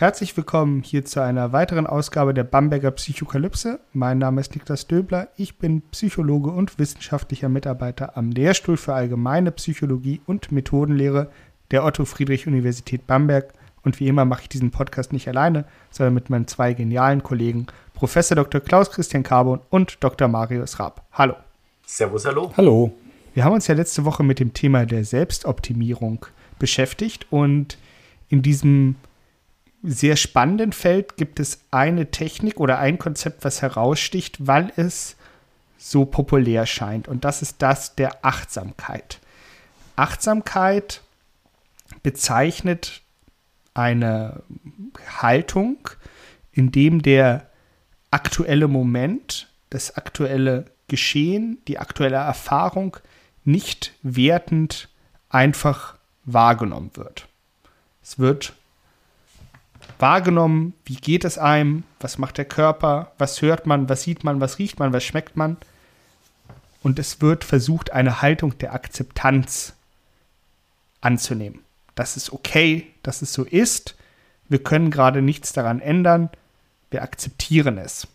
Herzlich willkommen hier zu einer weiteren Ausgabe der Bamberger Psychokalypse. Mein Name ist Niklas Döbler. Ich bin Psychologe und wissenschaftlicher Mitarbeiter am Lehrstuhl für Allgemeine Psychologie und Methodenlehre der Otto Friedrich Universität Bamberg. Und wie immer mache ich diesen Podcast nicht alleine, sondern mit meinen zwei genialen Kollegen, Professor Dr. Klaus Christian Carbon und Dr. Marius Raab. Hallo. Servus, hallo. Hallo. Wir haben uns ja letzte Woche mit dem Thema der Selbstoptimierung beschäftigt und in diesem sehr spannenden Feld gibt es eine Technik oder ein Konzept, was heraussticht, weil es so populär scheint. Und das ist das der Achtsamkeit. Achtsamkeit bezeichnet eine Haltung, in dem der aktuelle Moment, das aktuelle Geschehen, die aktuelle Erfahrung nicht wertend einfach wahrgenommen wird. Es wird wahrgenommen, wie geht es einem, was macht der Körper, was hört man, was sieht man, was riecht man, was schmeckt man. Und es wird versucht, eine Haltung der Akzeptanz anzunehmen. Das ist okay, dass es so ist. Wir können gerade nichts daran ändern. Wir akzeptieren es.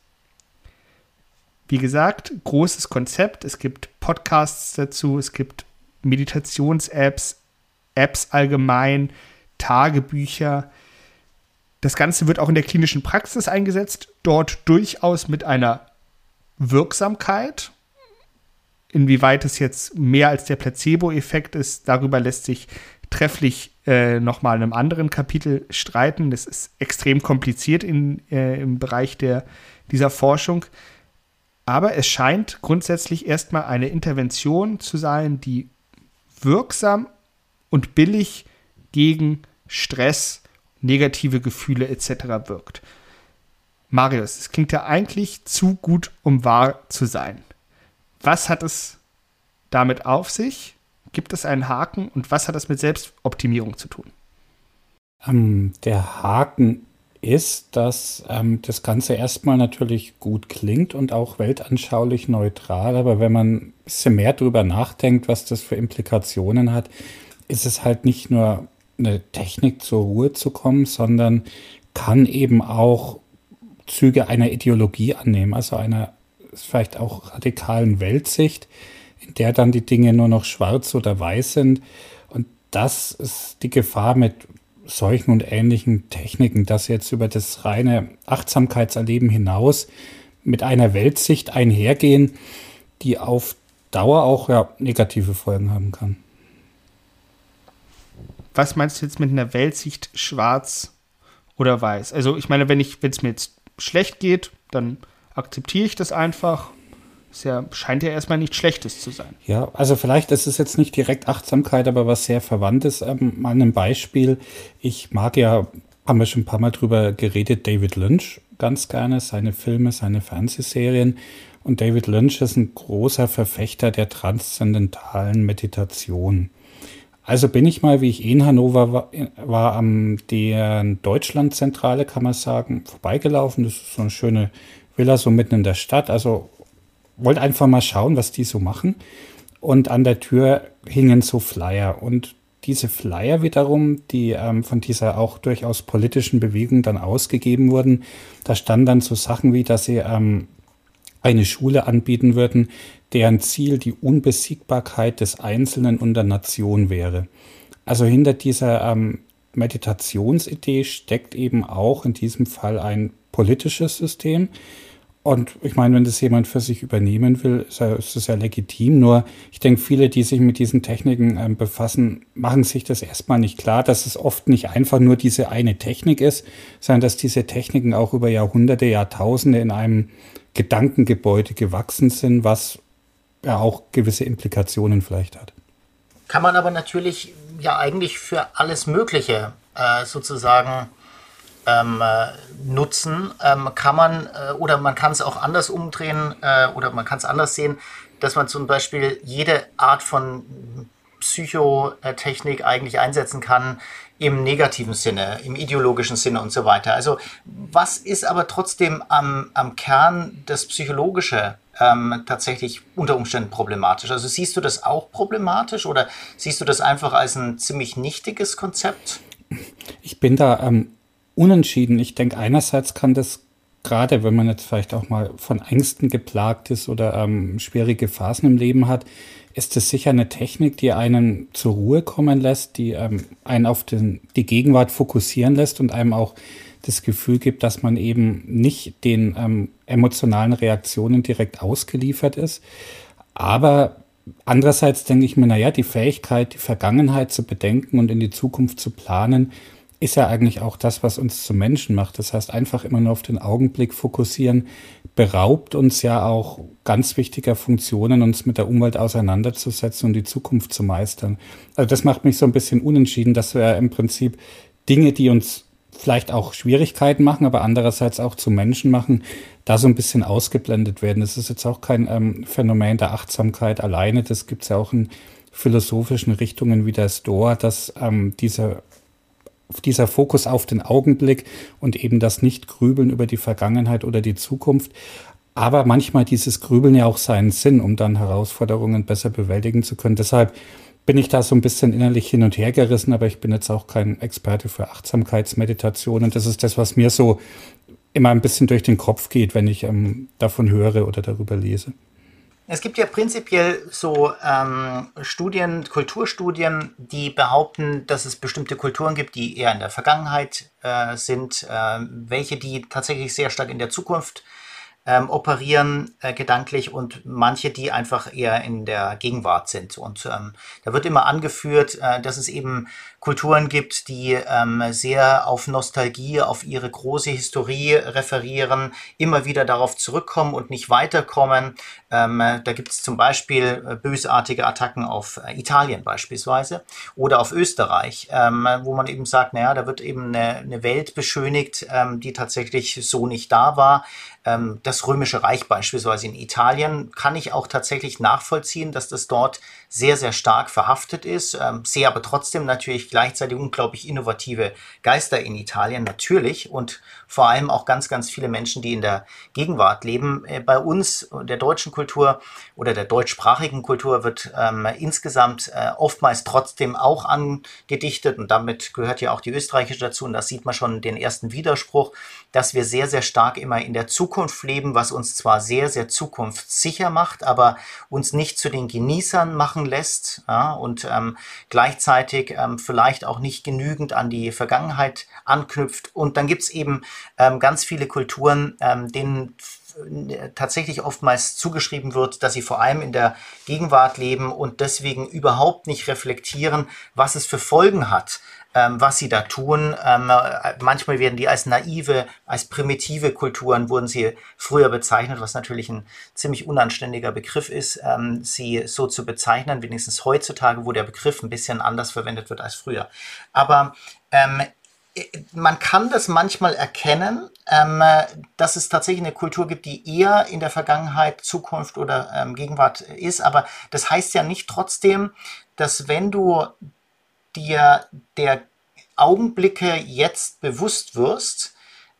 Wie gesagt, großes Konzept. Es gibt Podcasts dazu, es gibt Meditations-Apps, Apps allgemein, Tagebücher. Das Ganze wird auch in der klinischen Praxis eingesetzt, dort durchaus mit einer Wirksamkeit. Inwieweit es jetzt mehr als der Placebo-Effekt ist, darüber lässt sich trefflich äh, nochmal in einem anderen Kapitel streiten. Das ist extrem kompliziert in, äh, im Bereich der, dieser Forschung. Aber es scheint grundsätzlich erstmal eine Intervention zu sein, die wirksam und billig gegen Stress negative Gefühle etc. wirkt. Marius, es klingt ja eigentlich zu gut, um wahr zu sein. Was hat es damit auf sich? Gibt es einen Haken und was hat es mit Selbstoptimierung zu tun? Ähm, der Haken ist, dass ähm, das Ganze erstmal natürlich gut klingt und auch weltanschaulich neutral, aber wenn man ein bisschen mehr darüber nachdenkt, was das für Implikationen hat, ist es halt nicht nur eine Technik zur Ruhe zu kommen, sondern kann eben auch Züge einer Ideologie annehmen, also einer vielleicht auch radikalen Weltsicht, in der dann die Dinge nur noch schwarz oder weiß sind. Und das ist die Gefahr mit solchen und ähnlichen Techniken, dass jetzt über das reine Achtsamkeitserleben hinaus mit einer Weltsicht einhergehen, die auf Dauer auch ja, negative Folgen haben kann was meinst du jetzt mit einer Weltsicht schwarz oder weiß? Also ich meine, wenn ich, wenn es mir jetzt schlecht geht, dann akzeptiere ich das einfach. Es ja, scheint ja erstmal nichts Schlechtes zu sein. Ja, also vielleicht ist es jetzt nicht direkt Achtsamkeit, aber was sehr Verwandtes. Ähm, mal ein Beispiel. Ich mag ja, haben wir schon ein paar Mal drüber geredet, David Lynch ganz gerne, seine Filme, seine Fernsehserien. Und David Lynch ist ein großer Verfechter der transzendentalen Meditation. Also bin ich mal, wie ich in Hannover war, war am der Deutschlandzentrale, kann man sagen, vorbeigelaufen. Das ist so eine schöne Villa so mitten in der Stadt. Also wollte einfach mal schauen, was die so machen. Und an der Tür hingen so Flyer. Und diese Flyer wiederum, die ähm, von dieser auch durchaus politischen Bewegung dann ausgegeben wurden, da standen dann so Sachen wie, dass sie ähm, eine Schule anbieten würden, deren Ziel die Unbesiegbarkeit des Einzelnen und der Nation wäre. Also hinter dieser ähm, Meditationsidee steckt eben auch in diesem Fall ein politisches System. Und ich meine, wenn das jemand für sich übernehmen will, ist das ja legitim. Nur ich denke, viele, die sich mit diesen Techniken ähm, befassen, machen sich das erstmal nicht klar, dass es oft nicht einfach nur diese eine Technik ist, sondern dass diese Techniken auch über Jahrhunderte, Jahrtausende in einem Gedankengebäude gewachsen sind, was auch gewisse Implikationen vielleicht hat. Kann man aber natürlich ja eigentlich für alles Mögliche äh, sozusagen ähm, äh, nutzen, ähm, kann man äh, oder man kann es auch anders umdrehen äh, oder man kann es anders sehen, dass man zum Beispiel jede Art von Psychotechnik eigentlich einsetzen kann im negativen Sinne, im ideologischen Sinne und so weiter. Also was ist aber trotzdem am, am Kern das Psychologische ähm, tatsächlich unter Umständen problematisch? Also siehst du das auch problematisch oder siehst du das einfach als ein ziemlich nichtiges Konzept? Ich bin da ähm, unentschieden. Ich denke, einerseits kann das gerade, wenn man jetzt vielleicht auch mal von Ängsten geplagt ist oder ähm, schwierige Phasen im Leben hat, ist es sicher eine Technik, die einen zur Ruhe kommen lässt, die ähm, einen auf den, die Gegenwart fokussieren lässt und einem auch das Gefühl gibt, dass man eben nicht den ähm, emotionalen Reaktionen direkt ausgeliefert ist. Aber andererseits denke ich mir, naja, die Fähigkeit, die Vergangenheit zu bedenken und in die Zukunft zu planen, ist ja eigentlich auch das, was uns zu Menschen macht. Das heißt, einfach immer nur auf den Augenblick fokussieren, beraubt uns ja auch ganz wichtiger Funktionen, uns mit der Umwelt auseinanderzusetzen und die Zukunft zu meistern. Also das macht mich so ein bisschen unentschieden, dass wir im Prinzip Dinge, die uns vielleicht auch Schwierigkeiten machen, aber andererseits auch zu Menschen machen, da so ein bisschen ausgeblendet werden. Das ist jetzt auch kein ähm, Phänomen der Achtsamkeit alleine. Das gibt es ja auch in philosophischen Richtungen wie der Stoa, dass ähm, dieser dieser Fokus auf den Augenblick und eben das Nicht-Grübeln über die Vergangenheit oder die Zukunft. Aber manchmal dieses Grübeln ja auch seinen Sinn, um dann Herausforderungen besser bewältigen zu können. Deshalb bin ich da so ein bisschen innerlich hin und her gerissen, aber ich bin jetzt auch kein Experte für Achtsamkeitsmeditation. Und das ist das, was mir so immer ein bisschen durch den Kopf geht, wenn ich ähm, davon höre oder darüber lese. Es gibt ja prinzipiell so ähm, Studien, Kulturstudien, die behaupten, dass es bestimmte Kulturen gibt, die eher in der Vergangenheit äh, sind, äh, welche die tatsächlich sehr stark in der Zukunft ähm, operieren äh, gedanklich und manche, die einfach eher in der Gegenwart sind. Und ähm, da wird immer angeführt, äh, dass es eben Kulturen gibt, die ähm, sehr auf Nostalgie, auf ihre große Historie referieren, immer wieder darauf zurückkommen und nicht weiterkommen. Ähm, da gibt es zum Beispiel äh, bösartige Attacken auf äh, Italien beispielsweise oder auf Österreich, ähm, wo man eben sagt, naja, da wird eben eine, eine Welt beschönigt, ähm, die tatsächlich so nicht da war. Ähm, das Römische Reich beispielsweise in Italien kann ich auch tatsächlich nachvollziehen, dass das dort sehr, sehr stark verhaftet ist. Ähm, sehe aber trotzdem natürlich gleichzeitig unglaublich innovative Geister in Italien, natürlich. Und vor allem auch ganz, ganz viele Menschen, die in der Gegenwart leben. Äh, bei uns, der deutschen Kultur oder der deutschsprachigen Kultur, wird ähm, insgesamt äh, oftmals trotzdem auch angedichtet. Und damit gehört ja auch die österreichische dazu. Und da sieht man schon den ersten Widerspruch, dass wir sehr, sehr stark immer in der Zukunft leben, was uns zwar sehr, sehr zukunftssicher macht, aber uns nicht zu den Genießern machen lässt ja, und ähm, gleichzeitig ähm, vielleicht auch nicht genügend an die Vergangenheit anknüpft. Und dann gibt es eben ähm, ganz viele Kulturen, ähm, denen tatsächlich oftmals zugeschrieben wird, dass sie vor allem in der Gegenwart leben und deswegen überhaupt nicht reflektieren, was es für Folgen hat, ähm, was sie da tun. Ähm, manchmal werden die als naive, als primitive Kulturen wurden sie früher bezeichnet, was natürlich ein ziemlich unanständiger Begriff ist, ähm, sie so zu bezeichnen, wenigstens heutzutage, wo der Begriff ein bisschen anders verwendet wird als früher. Aber ähm, man kann das manchmal erkennen, ähm, dass es tatsächlich eine Kultur gibt, die eher in der Vergangenheit, Zukunft oder ähm, Gegenwart ist. Aber das heißt ja nicht trotzdem, dass wenn du dir der Augenblicke jetzt bewusst wirst,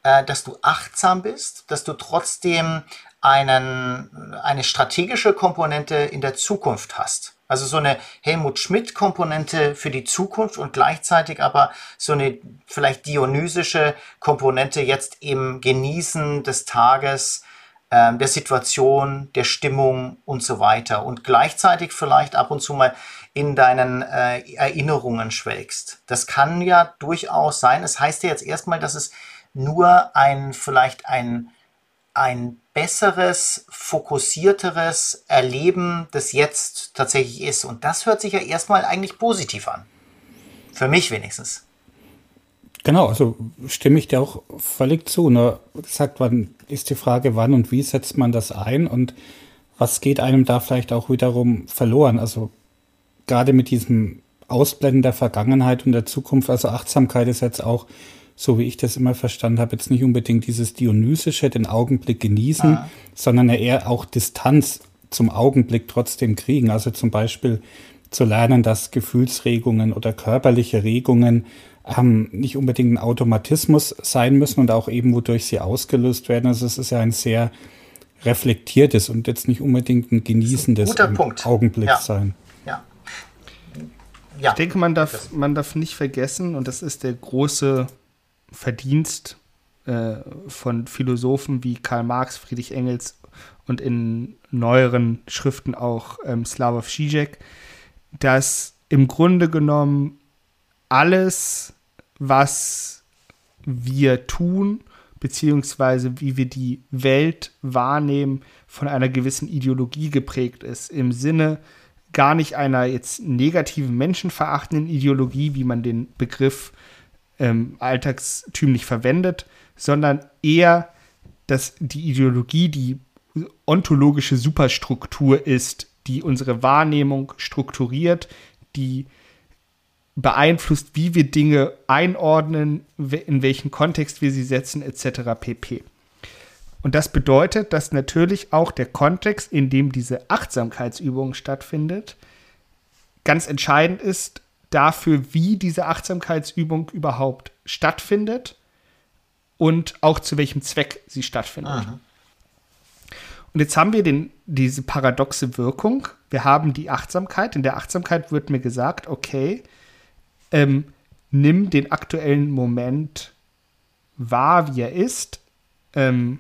äh, dass du achtsam bist, dass du trotzdem einen, eine strategische Komponente in der Zukunft hast. Also so eine Helmut Schmidt-Komponente für die Zukunft und gleichzeitig aber so eine vielleicht dionysische Komponente jetzt im Genießen des Tages, äh, der Situation, der Stimmung und so weiter. Und gleichzeitig vielleicht ab und zu mal in deinen äh, Erinnerungen schwelgst. Das kann ja durchaus sein. Es heißt ja jetzt erstmal, dass es nur ein, vielleicht ein, ein besseres, fokussierteres Erleben des Jetzt tatsächlich ist. Und das hört sich ja erstmal eigentlich positiv an. Für mich wenigstens. Genau, also stimme ich dir auch völlig zu. Nur gesagt, wann ist die Frage, wann und wie setzt man das ein und was geht einem da vielleicht auch wiederum verloren? Also gerade mit diesem Ausblenden der Vergangenheit und der Zukunft, also Achtsamkeit ist jetzt auch so wie ich das immer verstanden habe, jetzt nicht unbedingt dieses Dionysische, den Augenblick genießen, ah. sondern eher auch Distanz zum Augenblick trotzdem kriegen. Also zum Beispiel zu lernen, dass Gefühlsregungen oder körperliche Regungen ähm, nicht unbedingt ein Automatismus sein müssen und auch eben, wodurch sie ausgelöst werden. Also es ist ja ein sehr reflektiertes und jetzt nicht unbedingt ein genießendes ein Augenblick ja. sein. Ja. ja. Ich denke, man darf, man darf nicht vergessen, und das ist der große Verdienst äh, von Philosophen wie Karl Marx, Friedrich Engels und in neueren Schriften auch ähm, Slavoj Žižek, dass im Grunde genommen alles, was wir tun, beziehungsweise wie wir die Welt wahrnehmen, von einer gewissen Ideologie geprägt ist. Im Sinne gar nicht einer jetzt negativen, menschenverachtenden Ideologie, wie man den Begriff ähm, alltagstümlich verwendet, sondern eher, dass die Ideologie die ontologische Superstruktur ist, die unsere Wahrnehmung strukturiert, die beeinflusst, wie wir Dinge einordnen, in welchen Kontext wir sie setzen, etc. pp. Und das bedeutet, dass natürlich auch der Kontext, in dem diese Achtsamkeitsübung stattfindet, ganz entscheidend ist dafür, wie diese Achtsamkeitsübung überhaupt stattfindet und auch zu welchem Zweck sie stattfindet. Aha. Und jetzt haben wir den, diese paradoxe Wirkung. Wir haben die Achtsamkeit. In der Achtsamkeit wird mir gesagt, okay, ähm, nimm den aktuellen Moment wahr, wie er ist, ähm,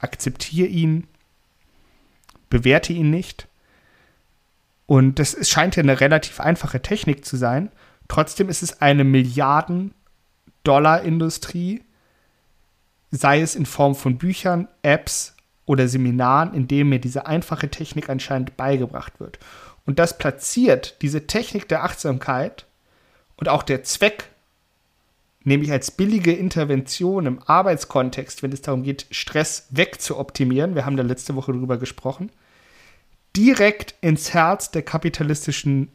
akzeptiere ihn, bewerte ihn nicht. Und das scheint ja eine relativ einfache Technik zu sein. Trotzdem ist es eine Milliarden-Dollar-Industrie, sei es in Form von Büchern, Apps oder Seminaren, in denen mir diese einfache Technik anscheinend beigebracht wird. Und das platziert diese Technik der Achtsamkeit und auch der Zweck, nämlich als billige Intervention im Arbeitskontext, wenn es darum geht, Stress wegzuoptimieren, wir haben da letzte Woche drüber gesprochen, direkt ins Herz der kapitalistischen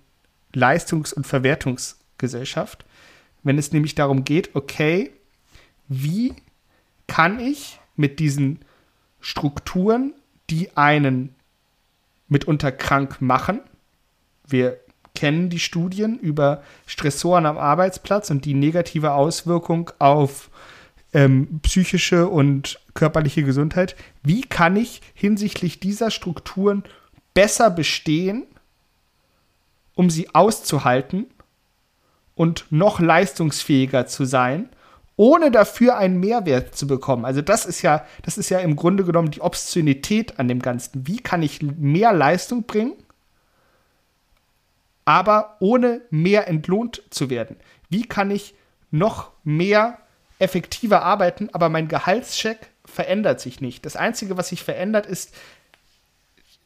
Leistungs- und Verwertungsgesellschaft, wenn es nämlich darum geht, okay, wie kann ich mit diesen Strukturen, die einen mitunter krank machen, wir kennen die Studien über Stressoren am Arbeitsplatz und die negative Auswirkung auf ähm, psychische und körperliche Gesundheit. Wie kann ich hinsichtlich dieser Strukturen besser bestehen, um sie auszuhalten und noch leistungsfähiger zu sein, ohne dafür einen Mehrwert zu bekommen. Also das ist ja, das ist ja im Grunde genommen die Obszönität an dem Ganzen. Wie kann ich mehr Leistung bringen? aber ohne mehr entlohnt zu werden? Wie kann ich noch mehr effektiver arbeiten, aber mein Gehaltscheck verändert sich nicht? Das Einzige, was sich verändert, ist,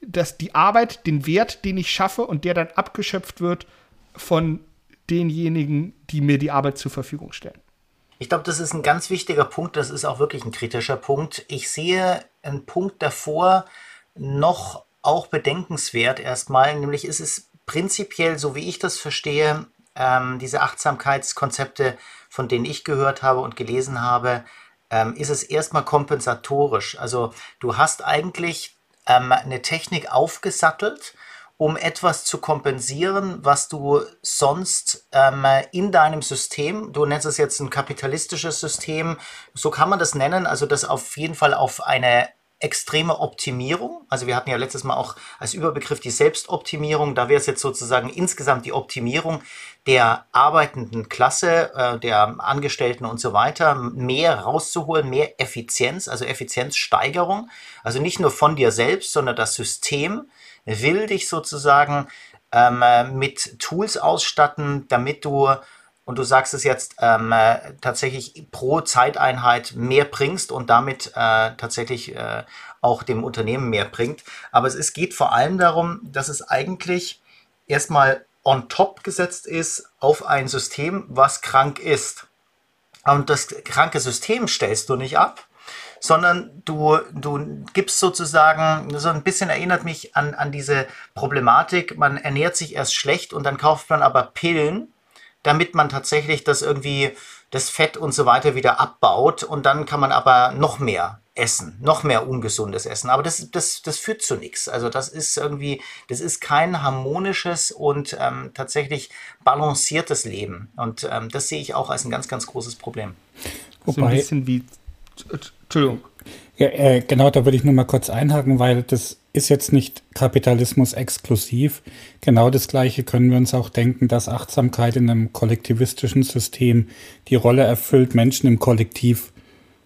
dass die Arbeit, den Wert, den ich schaffe und der dann abgeschöpft wird von denjenigen, die mir die Arbeit zur Verfügung stellen. Ich glaube, das ist ein ganz wichtiger Punkt. Das ist auch wirklich ein kritischer Punkt. Ich sehe einen Punkt davor noch auch bedenkenswert erstmal, nämlich ist es prinzipiell, so wie ich das verstehe, ähm, diese Achtsamkeitskonzepte, von denen ich gehört habe und gelesen habe, ähm, ist es erstmal kompensatorisch. Also du hast eigentlich ähm, eine Technik aufgesattelt, um etwas zu kompensieren, was du sonst ähm, in deinem System, du nennst es jetzt ein kapitalistisches System, so kann man das nennen, also das auf jeden Fall auf eine extreme Optimierung. Also wir hatten ja letztes Mal auch als Überbegriff die Selbstoptimierung. Da wäre es jetzt sozusagen insgesamt die Optimierung der arbeitenden Klasse, äh, der Angestellten und so weiter, mehr rauszuholen, mehr Effizienz, also Effizienzsteigerung. Also nicht nur von dir selbst, sondern das System will dich sozusagen ähm, mit Tools ausstatten, damit du und du sagst es jetzt ähm, äh, tatsächlich pro Zeiteinheit mehr bringst und damit äh, tatsächlich äh, auch dem Unternehmen mehr bringt. Aber es ist, geht vor allem darum, dass es eigentlich erstmal on top gesetzt ist auf ein System, was krank ist. Und das kranke System stellst du nicht ab, sondern du, du gibst sozusagen, so ein bisschen erinnert mich an, an diese Problematik, man ernährt sich erst schlecht und dann kauft man aber Pillen, damit man tatsächlich das irgendwie, das Fett und so weiter wieder abbaut und dann kann man aber noch mehr essen, noch mehr ungesundes Essen. Aber das, das, das führt zu nichts. Also das ist irgendwie, das ist kein harmonisches und ähm, tatsächlich balanciertes Leben. Und ähm, das sehe ich auch als ein ganz, ganz großes Problem. Wobei, so ein bisschen wie, Entschuldigung. Ja, äh, genau, da würde ich nur mal kurz einhaken, weil das ist jetzt nicht Kapitalismus exklusiv. Genau das Gleiche können wir uns auch denken, dass Achtsamkeit in einem kollektivistischen System die Rolle erfüllt, Menschen im Kollektiv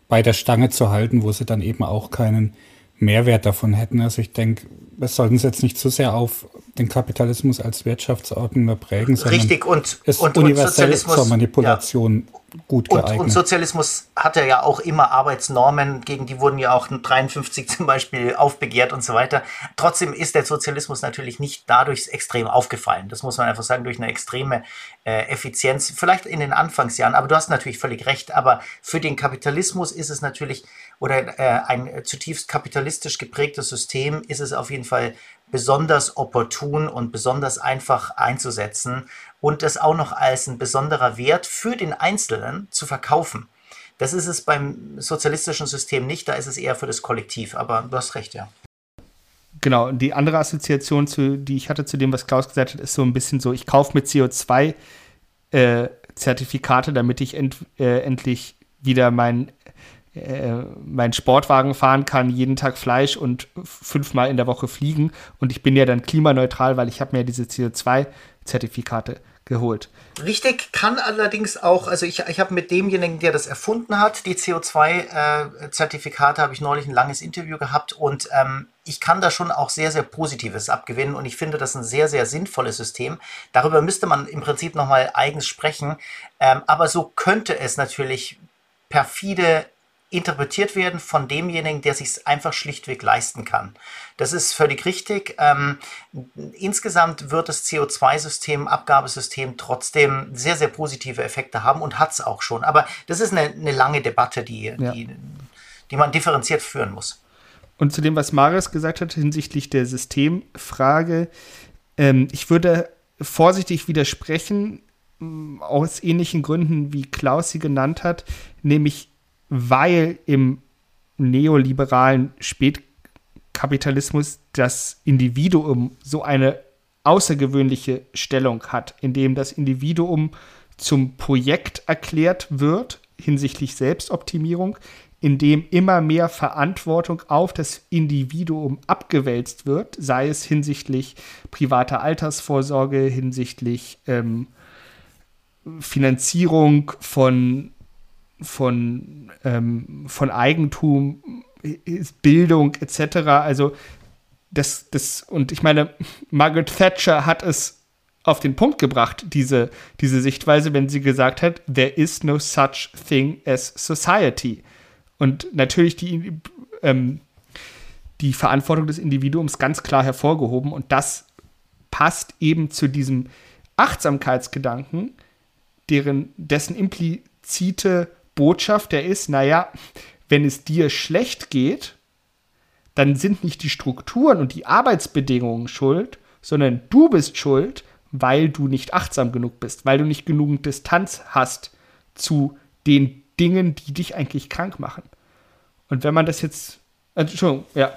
bei der Stange zu halten, wo sie dann eben auch keinen Mehrwert davon hätten. Also ich denke, wir sollten es jetzt nicht zu sehr auf den Kapitalismus als Wirtschaftsordnung prägen, sondern Richtig, und, ist und, universell und zur Manipulation ja. Gut geeignet. Und, und, Sozialismus hatte ja auch immer Arbeitsnormen, gegen die wurden ja auch 53 zum Beispiel aufbegehrt und so weiter. Trotzdem ist der Sozialismus natürlich nicht dadurch extrem aufgefallen. Das muss man einfach sagen, durch eine extreme äh, Effizienz, vielleicht in den Anfangsjahren, aber du hast natürlich völlig recht, aber für den Kapitalismus ist es natürlich, oder äh, ein zutiefst kapitalistisch geprägtes System ist es auf jeden Fall besonders opportun und besonders einfach einzusetzen und das auch noch als ein besonderer Wert für den Einzelnen zu verkaufen. Das ist es beim sozialistischen System nicht, da ist es eher für das Kollektiv, aber du hast recht, ja. Genau, die andere Assoziation, zu, die ich hatte zu dem, was Klaus gesagt hat, ist so ein bisschen so, ich kaufe mit CO2-Zertifikate, äh, damit ich end, äh, endlich wieder mein äh, meinen Sportwagen fahren kann, jeden Tag Fleisch und fünfmal in der Woche fliegen. Und ich bin ja dann klimaneutral, weil ich habe mir diese CO2-Zertifikate geholt. Richtig kann allerdings auch, also ich, ich habe mit demjenigen, der das erfunden hat, die CO2-Zertifikate, äh, habe ich neulich ein langes Interview gehabt und ähm, ich kann da schon auch sehr, sehr Positives abgewinnen und ich finde das ein sehr, sehr sinnvolles System. Darüber müsste man im Prinzip nochmal eigens sprechen, ähm, aber so könnte es natürlich perfide interpretiert werden von demjenigen, der sich einfach schlichtweg leisten kann. Das ist völlig richtig. Ähm, insgesamt wird das CO2-System, Abgabesystem trotzdem sehr, sehr positive Effekte haben und hat es auch schon. Aber das ist eine, eine lange Debatte, die, ja. die, die man differenziert führen muss. Und zu dem, was Marius gesagt hat hinsichtlich der Systemfrage, ähm, ich würde vorsichtig widersprechen, aus ähnlichen Gründen, wie Klaus sie genannt hat, nämlich weil im neoliberalen Spätkapitalismus das Individuum so eine außergewöhnliche Stellung hat, in dem das Individuum zum Projekt erklärt wird hinsichtlich Selbstoptimierung, in dem immer mehr Verantwortung auf das Individuum abgewälzt wird, sei es hinsichtlich privater Altersvorsorge, hinsichtlich ähm, Finanzierung von von, ähm, von Eigentum, Bildung etc. Also das, das, und ich meine, Margaret Thatcher hat es auf den Punkt gebracht, diese, diese Sichtweise, wenn sie gesagt hat, there is no such thing as society. Und natürlich die, ähm, die Verantwortung des Individuums ganz klar hervorgehoben. Und das passt eben zu diesem Achtsamkeitsgedanken, deren, dessen implizite Botschaft, der ist, naja, wenn es dir schlecht geht, dann sind nicht die Strukturen und die Arbeitsbedingungen schuld, sondern du bist schuld, weil du nicht achtsam genug bist, weil du nicht genügend Distanz hast zu den Dingen, die dich eigentlich krank machen. Und wenn man das jetzt, äh, Entschuldigung, ja.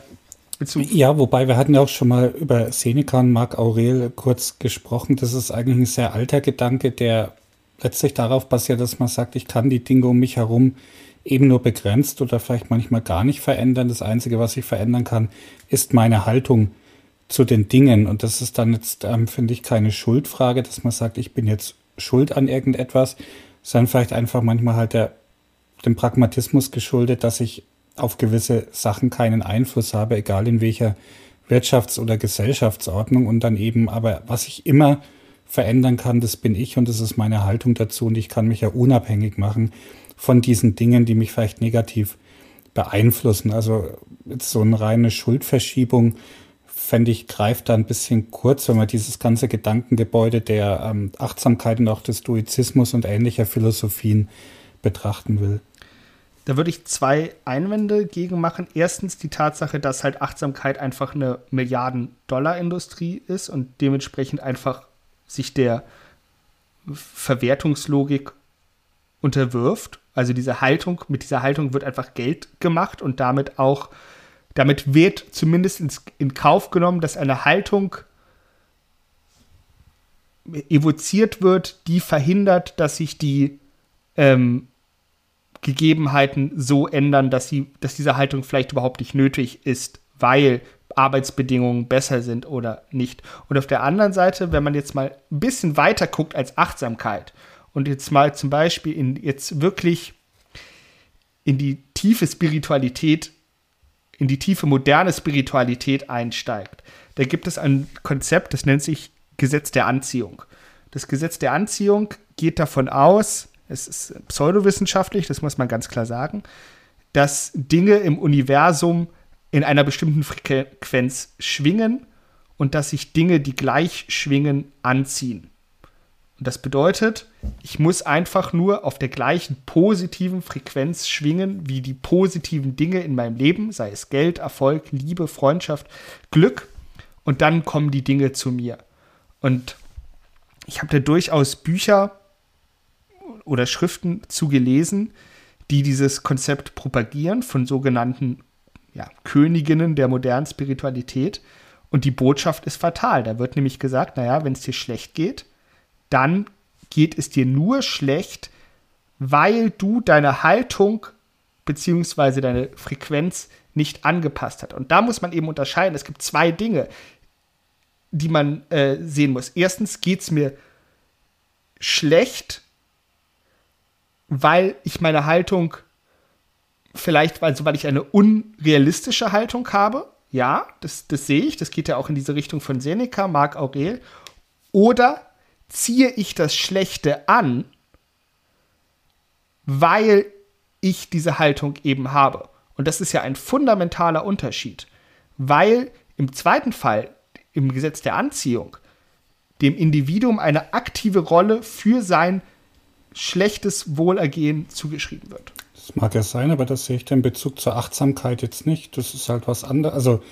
Ja, wobei wir hatten ja auch schon mal über Seneca und Marc Aurel kurz gesprochen. Das ist eigentlich ein sehr alter Gedanke, der letztlich darauf basiert, dass man sagt, ich kann die Dinge um mich herum eben nur begrenzt oder vielleicht manchmal gar nicht verändern. Das Einzige, was ich verändern kann, ist meine Haltung zu den Dingen. Und das ist dann jetzt, ähm, finde ich, keine Schuldfrage, dass man sagt, ich bin jetzt schuld an irgendetwas, sondern vielleicht einfach manchmal halt der, dem Pragmatismus geschuldet, dass ich auf gewisse Sachen keinen Einfluss habe, egal in welcher Wirtschafts- oder Gesellschaftsordnung. Und dann eben, aber was ich immer verändern kann, das bin ich und das ist meine Haltung dazu und ich kann mich ja unabhängig machen von diesen Dingen, die mich vielleicht negativ beeinflussen. Also jetzt so eine reine Schuldverschiebung fände ich, greift da ein bisschen kurz, wenn man dieses ganze Gedankengebäude der ähm, Achtsamkeit und auch des Stoizismus und ähnlicher Philosophien betrachten will. Da würde ich zwei Einwände gegen machen. Erstens die Tatsache, dass halt Achtsamkeit einfach eine Milliarden-Dollar-Industrie ist und dementsprechend einfach sich der Verwertungslogik unterwirft. Also diese Haltung, mit dieser Haltung wird einfach Geld gemacht und damit auch, damit wird zumindest ins, in Kauf genommen, dass eine Haltung evoziert wird, die verhindert, dass sich die ähm, Gegebenheiten so ändern, dass, sie, dass diese Haltung vielleicht überhaupt nicht nötig ist, weil Arbeitsbedingungen besser sind oder nicht. Und auf der anderen Seite, wenn man jetzt mal ein bisschen weiter guckt als Achtsamkeit und jetzt mal zum Beispiel in jetzt wirklich in die tiefe Spiritualität, in die tiefe moderne Spiritualität einsteigt, da gibt es ein Konzept, das nennt sich Gesetz der Anziehung. Das Gesetz der Anziehung geht davon aus, es ist pseudowissenschaftlich, das muss man ganz klar sagen, dass Dinge im Universum in einer bestimmten Frequenz schwingen und dass sich Dinge, die gleich schwingen, anziehen. Und das bedeutet, ich muss einfach nur auf der gleichen positiven Frequenz schwingen wie die positiven Dinge in meinem Leben, sei es Geld, Erfolg, Liebe, Freundschaft, Glück. Und dann kommen die Dinge zu mir. Und ich habe da durchaus Bücher oder Schriften zugelesen, die dieses Konzept propagieren von sogenannten ja, Königinnen der modernen Spiritualität. Und die Botschaft ist fatal. Da wird nämlich gesagt, naja, wenn es dir schlecht geht, dann geht es dir nur schlecht, weil du deine Haltung bzw. deine Frequenz nicht angepasst hast. Und da muss man eben unterscheiden. Es gibt zwei Dinge, die man äh, sehen muss. Erstens geht es mir schlecht, weil ich meine Haltung vielleicht, also weil ich eine unrealistische Haltung habe. Ja, das, das sehe ich. Das geht ja auch in diese Richtung von Seneca, Marc Aurel. Oder ziehe ich das Schlechte an, weil ich diese Haltung eben habe. Und das ist ja ein fundamentaler Unterschied, weil im zweiten Fall, im Gesetz der Anziehung, dem Individuum eine aktive Rolle für sein schlechtes Wohlergehen zugeschrieben wird. Das mag ja sein, aber das sehe ich den Bezug zur Achtsamkeit jetzt nicht. Das ist halt was anderes. Also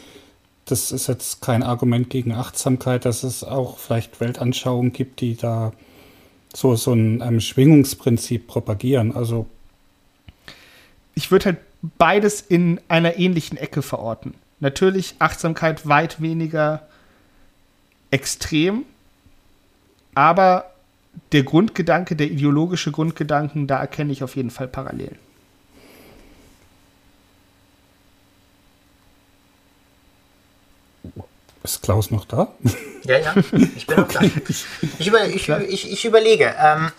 das ist jetzt kein Argument gegen Achtsamkeit, dass es auch vielleicht Weltanschauungen gibt, die da so, so ein ähm, Schwingungsprinzip propagieren. Also ich würde halt beides in einer ähnlichen Ecke verorten. Natürlich Achtsamkeit weit weniger extrem, aber der Grundgedanke, der ideologische Grundgedanken, da erkenne ich auf jeden Fall Parallelen. Ist Klaus noch da? Ja, ja, ich bin okay. noch da. Ich, über, ich, ich, ich überlege. Ähm,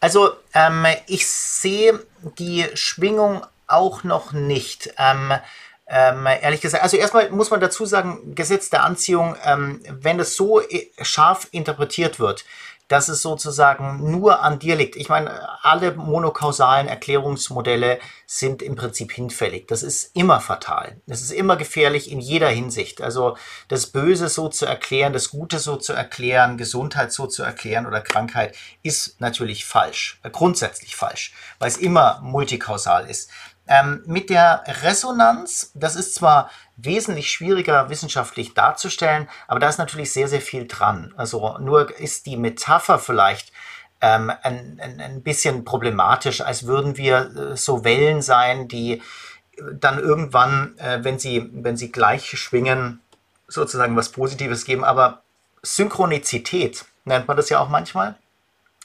also, ähm, ich sehe die Schwingung auch noch nicht. Ähm, ähm, ehrlich gesagt, also erstmal muss man dazu sagen, Gesetz der Anziehung, ähm, wenn es so äh, scharf interpretiert wird, dass es sozusagen nur an dir liegt. Ich meine, alle monokausalen Erklärungsmodelle sind im Prinzip hinfällig. Das ist immer fatal. Das ist immer gefährlich in jeder Hinsicht. Also das Böse so zu erklären, das Gute so zu erklären, Gesundheit so zu erklären oder Krankheit ist natürlich falsch. Grundsätzlich falsch, weil es immer multikausal ist. Ähm, mit der Resonanz, das ist zwar wesentlich schwieriger wissenschaftlich darzustellen, aber da ist natürlich sehr, sehr viel dran. Also nur ist die Metapher vielleicht ähm, ein, ein, ein bisschen problematisch, als würden wir äh, so Wellen sein, die dann irgendwann, äh, wenn, sie, wenn sie gleich schwingen, sozusagen was Positives geben. Aber Synchronizität nennt man das ja auch manchmal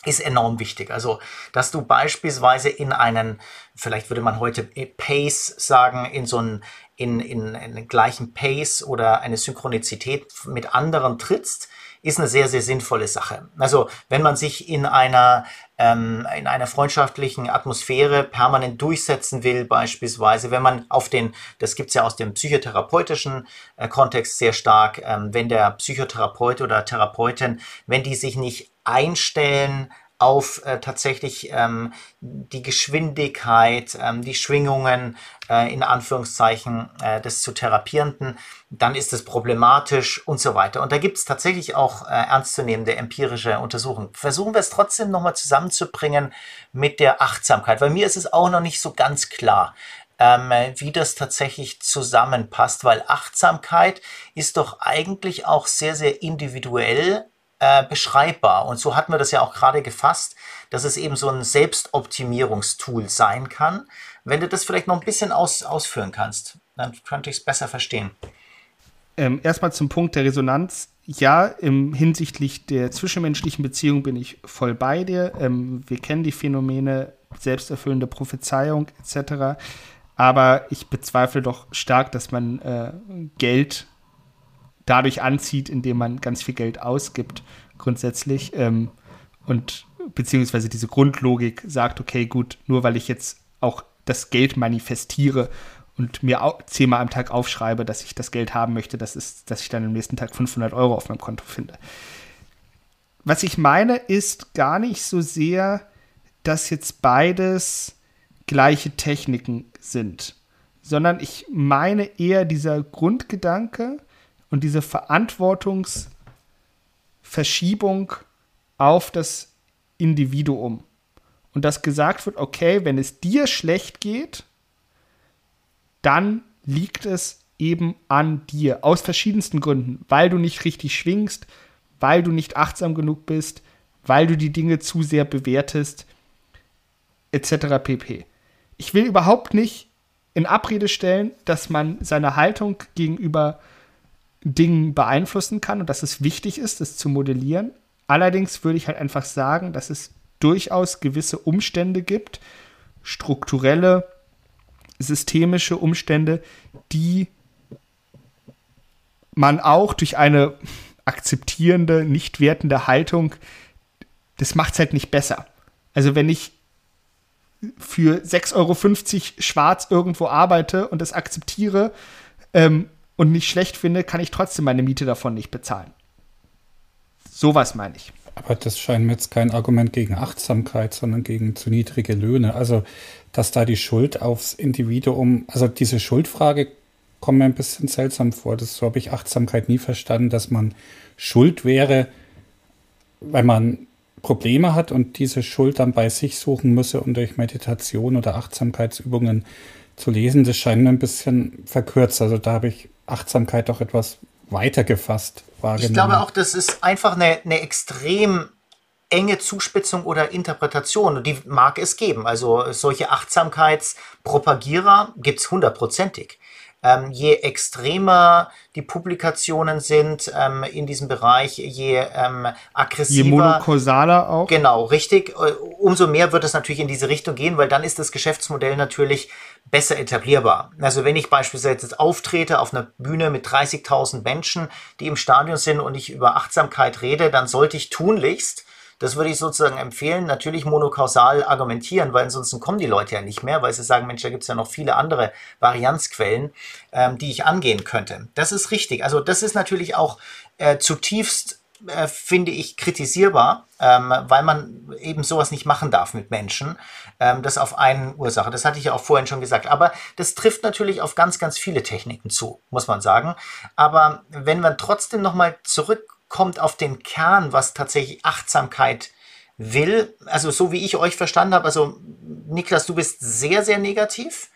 ist enorm wichtig. Also, dass du beispielsweise in einen, vielleicht würde man heute Pace sagen, in so einen, in, in einen gleichen Pace oder eine Synchronizität mit anderen trittst, ist eine sehr, sehr sinnvolle Sache. Also, wenn man sich in einer, ähm, in einer freundschaftlichen Atmosphäre permanent durchsetzen will, beispielsweise, wenn man auf den, das gibt's ja aus dem psychotherapeutischen äh, Kontext sehr stark, ähm, wenn der Psychotherapeut oder Therapeutin, wenn die sich nicht einstellen auf äh, tatsächlich ähm, die Geschwindigkeit, ähm, die Schwingungen äh, in Anführungszeichen äh, des zu Therapierenden, dann ist es problematisch und so weiter. Und da gibt es tatsächlich auch äh, ernstzunehmende empirische Untersuchungen. Versuchen wir es trotzdem nochmal zusammenzubringen mit der Achtsamkeit, weil mir ist es auch noch nicht so ganz klar. Ähm, wie das tatsächlich zusammenpasst, weil Achtsamkeit ist doch eigentlich auch sehr, sehr individuell äh, beschreibbar. Und so hatten wir das ja auch gerade gefasst, dass es eben so ein Selbstoptimierungstool sein kann. Wenn du das vielleicht noch ein bisschen aus, ausführen kannst, dann könnte ich es besser verstehen. Ähm, erstmal zum Punkt der Resonanz. Ja, im, hinsichtlich der zwischenmenschlichen Beziehung bin ich voll bei dir. Ähm, wir kennen die Phänomene selbsterfüllende Prophezeiung etc. Aber ich bezweifle doch stark, dass man äh, Geld dadurch anzieht, indem man ganz viel Geld ausgibt, grundsätzlich. Ähm, und beziehungsweise diese Grundlogik sagt, okay, gut, nur weil ich jetzt auch das Geld manifestiere und mir zehnmal am Tag aufschreibe, dass ich das Geld haben möchte, das ist, dass ich dann am nächsten Tag 500 Euro auf meinem Konto finde. Was ich meine, ist gar nicht so sehr, dass jetzt beides gleiche Techniken sind, sondern ich meine eher dieser Grundgedanke und diese Verantwortungsverschiebung auf das Individuum. Und dass gesagt wird, okay, wenn es dir schlecht geht, dann liegt es eben an dir. Aus verschiedensten Gründen. Weil du nicht richtig schwingst, weil du nicht achtsam genug bist, weil du die Dinge zu sehr bewertest, etc. pp. Ich will überhaupt nicht in Abrede stellen, dass man seine Haltung gegenüber Dingen beeinflussen kann und dass es wichtig ist, das zu modellieren. Allerdings würde ich halt einfach sagen, dass es durchaus gewisse Umstände gibt, strukturelle, systemische Umstände, die man auch durch eine akzeptierende, nicht wertende Haltung, das macht es halt nicht besser. Also wenn ich für 6,50 Euro schwarz irgendwo arbeite und das akzeptiere ähm, und nicht schlecht finde, kann ich trotzdem meine Miete davon nicht bezahlen. Sowas meine ich. Aber das scheint mir jetzt kein Argument gegen Achtsamkeit, sondern gegen zu niedrige Löhne. Also, dass da die Schuld aufs Individuum, also diese Schuldfrage kommt mir ein bisschen seltsam vor. Das, so habe ich Achtsamkeit nie verstanden, dass man schuld wäre, weil man Probleme hat und diese Schuld dann bei sich suchen müsse und durch Meditation oder Achtsamkeitsübungen zu lesen. Das scheint mir ein bisschen verkürzt. Also da habe ich Achtsamkeit doch etwas weiter gefasst wahrgenommen. Ich glaube auch, das ist einfach eine, eine extrem enge Zuspitzung oder Interpretation. die mag es geben. Also solche Achtsamkeitspropagierer gibt es hundertprozentig. Ähm, je extremer die Publikationen sind ähm, in diesem Bereich, je ähm, aggressiver. Je monokausaler auch. Genau, richtig. Äh, umso mehr wird es natürlich in diese Richtung gehen, weil dann ist das Geschäftsmodell natürlich besser etablierbar. Also wenn ich beispielsweise jetzt auftrete auf einer Bühne mit 30.000 Menschen, die im Stadion sind und ich über Achtsamkeit rede, dann sollte ich tunlichst das würde ich sozusagen empfehlen, natürlich monokausal argumentieren, weil ansonsten kommen die Leute ja nicht mehr, weil sie sagen, Mensch, da gibt es ja noch viele andere Varianzquellen, ähm, die ich angehen könnte. Das ist richtig. Also das ist natürlich auch äh, zutiefst äh, finde ich kritisierbar, ähm, weil man eben sowas nicht machen darf mit Menschen. Ähm, das auf eine Ursache. Das hatte ich ja auch vorhin schon gesagt. Aber das trifft natürlich auf ganz, ganz viele Techniken zu, muss man sagen. Aber wenn man trotzdem nochmal zurück kommt auf den Kern, was tatsächlich Achtsamkeit will. Also so wie ich euch verstanden habe, also Niklas, du bist sehr, sehr negativ.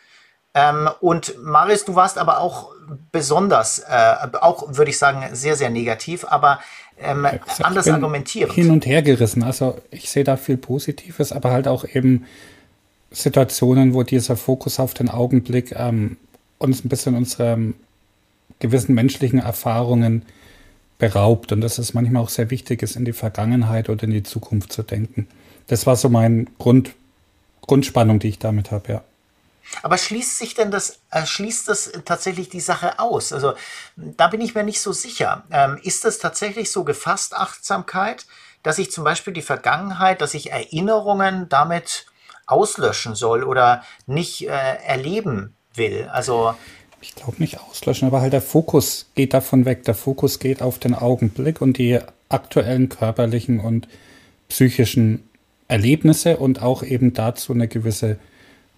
Ähm, und Maris, du warst aber auch besonders, äh, auch würde ich sagen, sehr, sehr negativ, aber ähm, anders argumentiert. Hin und her gerissen. Also ich sehe da viel Positives, aber halt auch eben Situationen, wo dieser Fokus auf den Augenblick ähm, uns ein bisschen unsere gewissen menschlichen Erfahrungen beraubt und dass es manchmal auch sehr wichtig ist, in die Vergangenheit oder in die Zukunft zu denken. Das war so mein Grund, Grundspannung, die ich damit habe, ja. Aber schließt sich denn das, äh, schließt das tatsächlich die Sache aus? Also da bin ich mir nicht so sicher. Ähm, ist das tatsächlich so gefasst, Achtsamkeit, dass ich zum Beispiel die Vergangenheit, dass ich Erinnerungen damit auslöschen soll oder nicht äh, erleben will? Also ich glaube nicht auslöschen, aber halt der Fokus geht davon weg. Der Fokus geht auf den Augenblick und die aktuellen körperlichen und psychischen Erlebnisse und auch eben dazu eine gewisse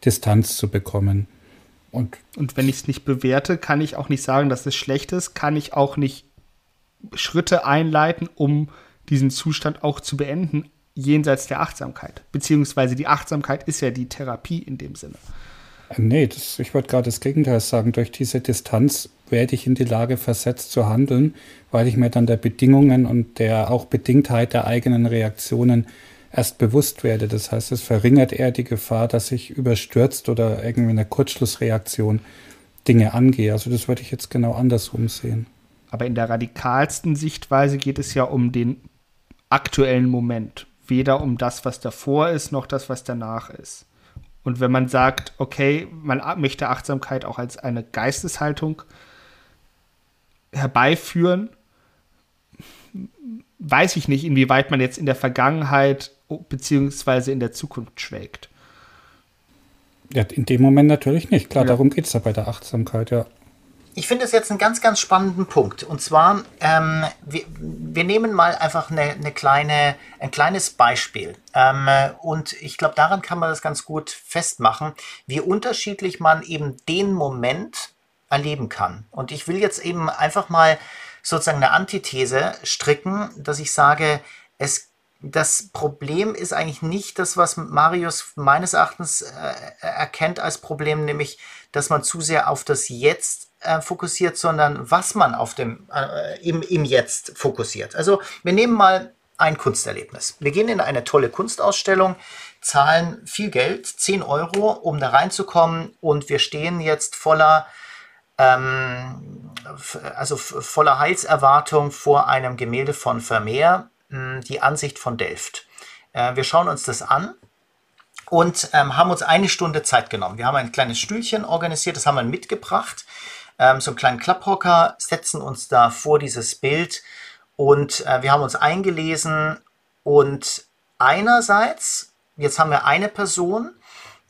Distanz zu bekommen. Und, und wenn ich es nicht bewerte, kann ich auch nicht sagen, dass es schlecht ist, kann ich auch nicht Schritte einleiten, um diesen Zustand auch zu beenden, jenseits der Achtsamkeit. Beziehungsweise die Achtsamkeit ist ja die Therapie in dem Sinne. Nee, das, ich wollte gerade das Gegenteil sagen. Durch diese Distanz werde ich in die Lage versetzt zu handeln, weil ich mir dann der Bedingungen und der auch Bedingtheit der eigenen Reaktionen erst bewusst werde. Das heißt, es verringert eher die Gefahr, dass ich überstürzt oder irgendwie eine Kurzschlussreaktion Dinge angehe. Also das würde ich jetzt genau andersrum sehen. Aber in der radikalsten Sichtweise geht es ja um den aktuellen Moment. Weder um das, was davor ist, noch das, was danach ist. Und wenn man sagt, okay, man möchte Achtsamkeit auch als eine Geisteshaltung herbeiführen, weiß ich nicht, inwieweit man jetzt in der Vergangenheit bzw. in der Zukunft schwelgt. Ja, in dem Moment natürlich nicht. Klar, ja. darum geht es ja bei der Achtsamkeit, ja. Ich finde es jetzt einen ganz, ganz spannenden Punkt. Und zwar, ähm, wir, wir, nehmen mal einfach eine, eine, kleine, ein kleines Beispiel. Ähm, und ich glaube, daran kann man das ganz gut festmachen, wie unterschiedlich man eben den Moment erleben kann. Und ich will jetzt eben einfach mal sozusagen eine Antithese stricken, dass ich sage, es das Problem ist eigentlich nicht das, was Marius meines Erachtens äh, erkennt als Problem, nämlich, dass man zu sehr auf das Jetzt äh, fokussiert, sondern was man auf dem, äh, im, im Jetzt fokussiert. Also wir nehmen mal ein Kunsterlebnis. Wir gehen in eine tolle Kunstausstellung, zahlen viel Geld, 10 Euro, um da reinzukommen und wir stehen jetzt voller ähm, also voller Heilserwartung vor einem Gemälde von Vermeer die Ansicht von Delft. Äh, wir schauen uns das an und ähm, haben uns eine Stunde Zeit genommen. Wir haben ein kleines Stühlchen organisiert, das haben wir mitgebracht, ähm, so einen kleinen Klapphocker, setzen uns da vor dieses Bild und äh, wir haben uns eingelesen und einerseits, jetzt haben wir eine Person,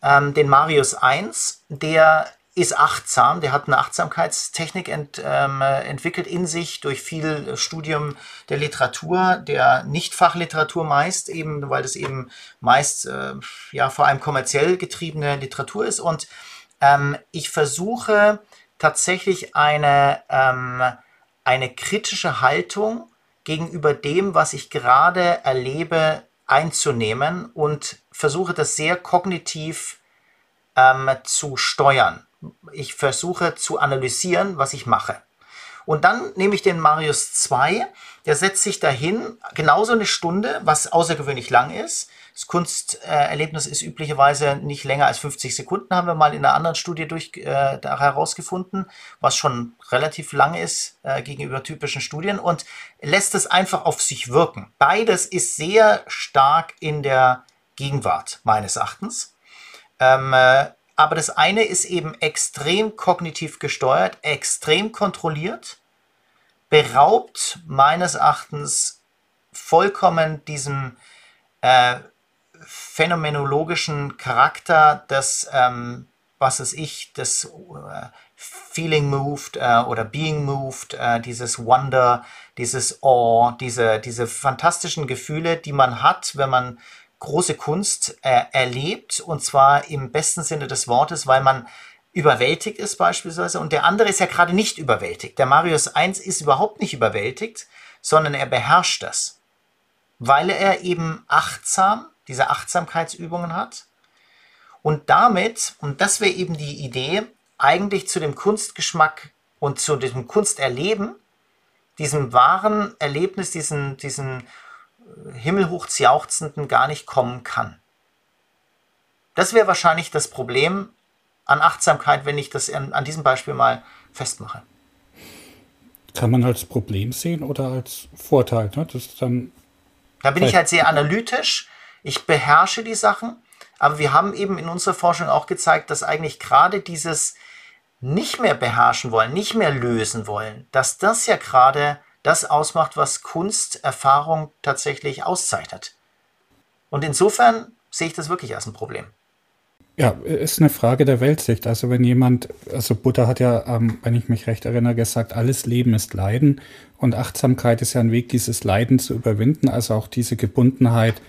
ähm, den Marius 1, der ist achtsam, der hat eine Achtsamkeitstechnik ent, ähm, entwickelt in sich durch viel Studium der Literatur, der Nicht-Fachliteratur meist, eben, weil das eben meist äh, ja vor allem kommerziell getriebene Literatur ist. Und ähm, ich versuche tatsächlich eine, ähm, eine kritische Haltung gegenüber dem, was ich gerade erlebe, einzunehmen und versuche das sehr kognitiv ähm, zu steuern ich versuche zu analysieren, was ich mache. Und dann nehme ich den Marius 2, der setzt sich dahin, genauso eine Stunde, was außergewöhnlich lang ist. Das Kunsterlebnis ist üblicherweise nicht länger als 50 Sekunden, haben wir mal in einer anderen Studie durch, äh, herausgefunden, was schon relativ lang ist äh, gegenüber typischen Studien und lässt es einfach auf sich wirken. Beides ist sehr stark in der Gegenwart, meines Erachtens. Ähm, äh, aber das eine ist eben extrem kognitiv gesteuert, extrem kontrolliert, beraubt meines Erachtens vollkommen diesem äh, phänomenologischen Charakter des, ähm, was ist ich, des äh, Feeling moved äh, oder Being moved, äh, dieses Wonder, dieses Awe, diese, diese fantastischen Gefühle, die man hat, wenn man große Kunst äh, erlebt und zwar im besten Sinne des Wortes, weil man überwältigt ist beispielsweise und der andere ist ja gerade nicht überwältigt. Der Marius 1 ist überhaupt nicht überwältigt, sondern er beherrscht das, weil er eben achtsam, diese Achtsamkeitsübungen hat und damit, und das wäre eben die Idee, eigentlich zu dem Kunstgeschmack und zu diesem Kunsterleben, diesem wahren Erlebnis, diesen, diesen himmelhoch jauchzenden gar nicht kommen kann. Das wäre wahrscheinlich das Problem an Achtsamkeit, wenn ich das an, an diesem Beispiel mal festmache. Kann man als Problem sehen oder als Vorteil? Ne? Das dann da bin ich halt sehr analytisch. Ich beherrsche die Sachen. Aber wir haben eben in unserer Forschung auch gezeigt, dass eigentlich gerade dieses nicht mehr beherrschen wollen, nicht mehr lösen wollen, dass das ja gerade das ausmacht, was Kunsterfahrung tatsächlich auszeichnet. Und insofern sehe ich das wirklich als ein Problem. Ja, ist eine Frage der Weltsicht. Also wenn jemand, also Buddha hat ja, ähm, wenn ich mich recht erinnere, gesagt, alles Leben ist Leiden und Achtsamkeit ist ja ein Weg, dieses Leiden zu überwinden, also auch diese Gebundenheit